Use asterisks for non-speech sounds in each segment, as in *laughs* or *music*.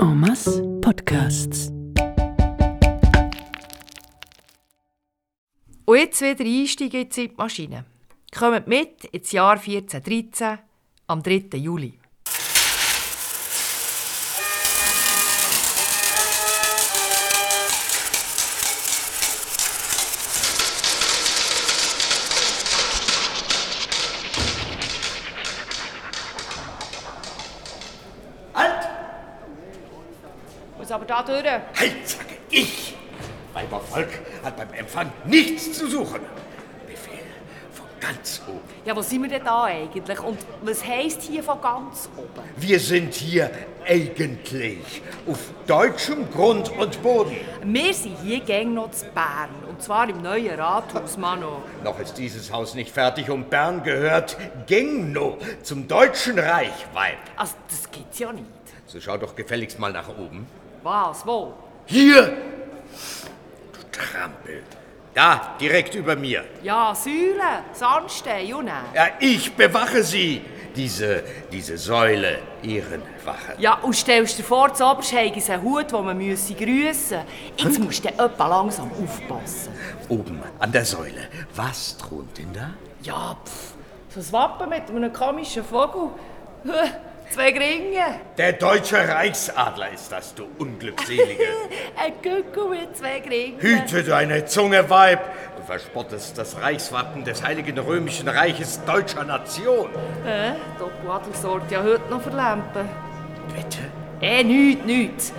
En Podcasts. Und jetzt wieder einsteigen in die Zeitmaschine. Kommt mit ins Jahr 1413 am 3. Juli. Muss aber da durch. Halt, sage ich! Weibervolk hat beim Empfang nichts zu suchen. Befehl von ganz oben. Ja, wo sind wir denn da eigentlich? Und was heisst hier von ganz oben? Wir sind hier eigentlich auf deutschem Grund und Boden. Wir sind hier gäng noch zu Bern. Und zwar im neuen Rathaus, Mano. Noch ist dieses Haus nicht fertig und Bern gehört Gengno zum Deutschen Reich, Weib. Also, das gibt's ja nicht. So schau doch gefälligst mal nach oben. Was? Wo? Hier! Du Trampel. Da, direkt über mir. Ja, Säulen, Sandstein, June. Ja, ich bewache sie. Diese, diese Säule, Ehrenwache. Ja, und stellst dir vor, zu oberst es einen Hut, den man müsse grüssen Jetzt musst du etwa langsam aufpassen. Oben an der Säule. Was thront denn da? Ja, pff, so ein Wappen mit einem komischen Vogel. Zwei Gringe. Der deutsche Reichsadler ist das, du Unglückselige. *laughs* Ein Gückel mit zwei Gringen. Hüte deine Zunge, Weib. Du verspottest das Reichswappen des Heiligen Römischen Reiches deutscher Nation. Hä? Doppeladler sorgt ja heute noch für Lampen. Bitte? Eh, nichts, nichts.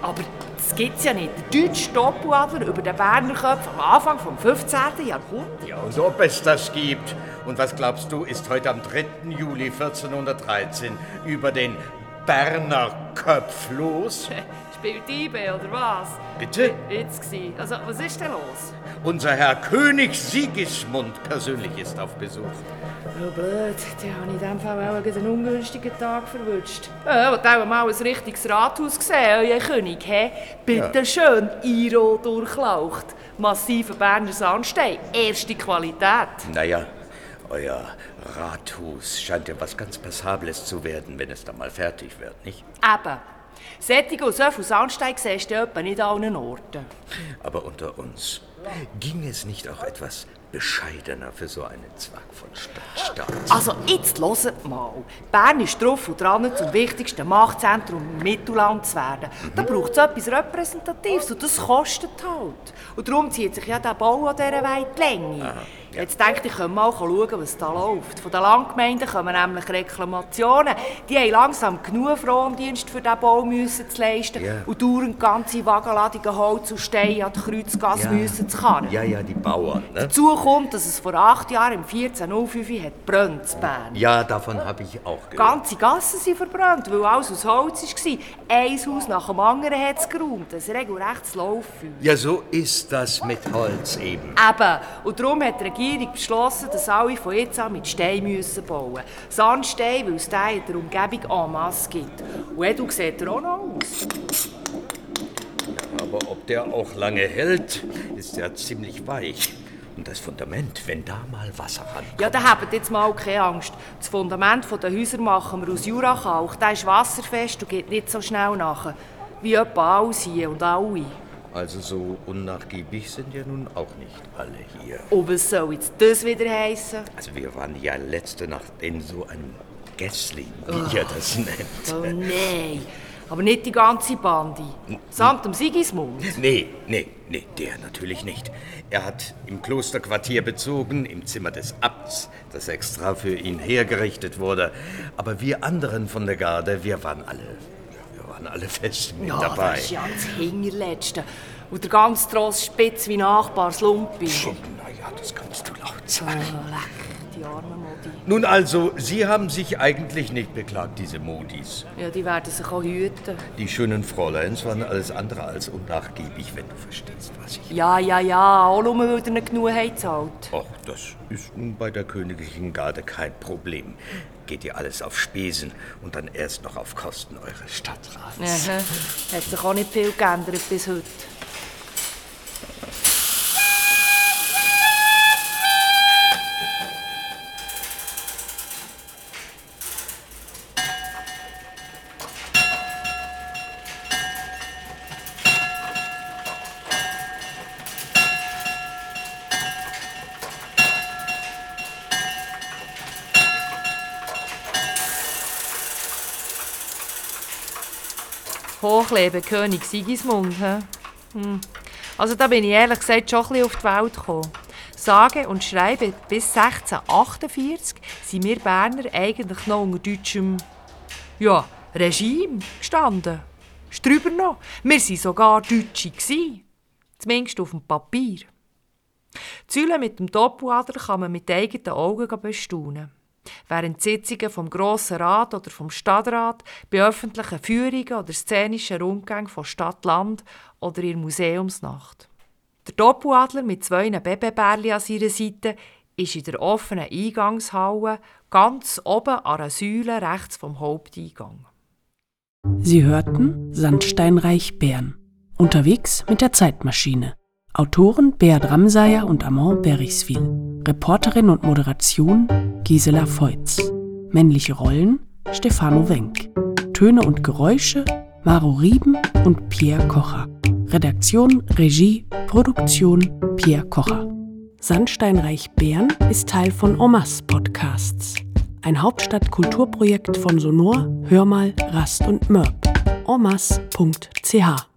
Aber das gibt's ja nicht. Der deutsche Doppeladler über den Berner Köpfen am Anfang vom 15. Jahrhundert. Ja, und ob es das gibt. Und was glaubst du, ist heute am 3. Juli 1413 über den Berner Köpf los? *laughs* Spielt IB oder was? Bitte? Jetzt gsi. Also, was ist denn los? Unser Herr König Sigismund persönlich ist auf Besuch. Oh, blöd. Dann habe ich in diesem Fall auch einen ungünstigen Tag verwünscht. Ja, wollt auch mal ein richtiges Rathaus gesehen, euer König, hä? Bitte schön, Iro durchlaucht. Massiver Berner Sandstein, erste Qualität. Naja, euer Rathaus scheint ja was ganz Passables zu werden, wenn es dann mal fertig wird, nicht? Eben. Sättige und so viel Sandstein siehst du etwa nicht an allen Orten. Aber unter uns, ging es nicht auch etwas bescheidener für so einen Zweig von Stadtstaat? Also, jetzt hört mal. Bern ist drauf und dran, zum wichtigsten Machtzentrum im Mittelland zu werden. Da braucht es etwas Repräsentatives und das kostet halt. Und darum zieht sich ja der Bau an dieser weite Länge. Jetzt denke ich, können wir mal schauen, was da läuft. Von den Landgemeinden kommen nämlich Reklamationen. Die haben langsam genug Frondienst für diesen Bau müssen zu leisten Ja. und dauernd ganze Wagenladungen Holz und Steine an die Kreuzgasse müssen zu karren. Ja, ja, die Bauern, ne? Dazu kommt, dass es vor acht Jahren, im 1405, hat brennt in Bern. Ja, davon habe ich auch gehört. Ganze Gassen sind verbrannt, weil alles aus Holz war. Ein Haus nach dem anderen hat es geräumt. Ein regelrechtes Lauffeuer. Ja, so ist das mit Holz eben. Eben. Und darum hat die Regierung beschlossen, dass alle von jetzt an mit Stein müssen bauen Sandstein, weil es den in der Umgebung en masse gibt. Und Edu sieht er auch noch aus. Aber ob der auch lange hält, ist ja ziemlich weich. Und das Fundament, wenn da mal Wasser rankommt. Ja, da habt jetzt mal keine Angst. Das Fundament der Häuser machen wir aus Jurakalk. Der ist wasserfest und geht nicht so schnell nach. Wie etwa alles hier und alle. Also so unnachgiebig sind ja nun auch nicht alle hier. Und was soll jetzt das wieder heissen? Also wir waren ja letzte Nacht in so einem Gässling, wie ihr das nennt. Oh nein. Aber nicht die ganze Bande. Samt dem Sigismund. Nee, nee, nee, der natürlich nicht. Er hat im Klosterquartier bezogen, im Zimmer des Abts, das extra für ihn hergerichtet wurde. Aber wir anderen von der Garde, wir waren alle, wir waren alle fest mit Ja, dabei. das ist ja das Hingerletzte. Und der ganz Tross spitz wie Nachbar Slumpi. Naja, das kannst du laut Oh, sagen. leck, die arme Modi. Nun also, Sie haben sich eigentlich nicht beklagt, diese Modis. Ja, die werden sich auch hüten. Die schönen Fräuleins waren alles andere als unnachgiebig, wenn du verstehst, was ich... Ja, ja, ja, auch nur, weil ihr nicht genug habt zahlt. Ach, das ist nun bei der königlichen Garde kein Problem. Geht ihr alles auf Spesen und dann erst noch auf Kosten eures Stadtrats. Aha. Hat sich auch nicht viel geändert bis heute. Hochleben König Sigismund. Hm. Also da bin ich ehrlich gesagt schon ein bisschen auf die Welt gekommen. Sage und schreibe, bis 1648 sind wir Berner eigentlich noch unter deutschem ja, Regime gestanden. Strüber noch, wir waren sogar Deutsche. Gewesen. Zumindest auf dem Papier. Zülle mit dem Doppeladler kann man mit eigenen Augen bestaunen. Während Sitzungen vom Grossen Rat oder vom Stadtrat, bei öffentlichen Führungen oder szenischen Rundgängen von Stadt-Land oder in Museumsnacht. Der Doppeladler mit zwei Babybärli an seiner Seite ist in der offenen Eingangshalle ganz oben an einer Säule rechts vom Haupteingang. Sie hörten Sandsteinreich Bern. Unterwegs mit der Zeitmaschine. Autoren Beat Ramsayer und Amand Beriswil. Reporterin und Moderation Gisela Feutz. Männliche Rollen Stefano Wenk. Töne und Geräusche Maro Rieben und Pierre Kocher. Redaktion, Regie, Produktion Pierre Kocher. Sandsteinreich Bern ist Teil von Omas Podcasts, ein Hauptstadtkulturprojekt von Sonor, Hörmal, Rast und Mörb. omas.ch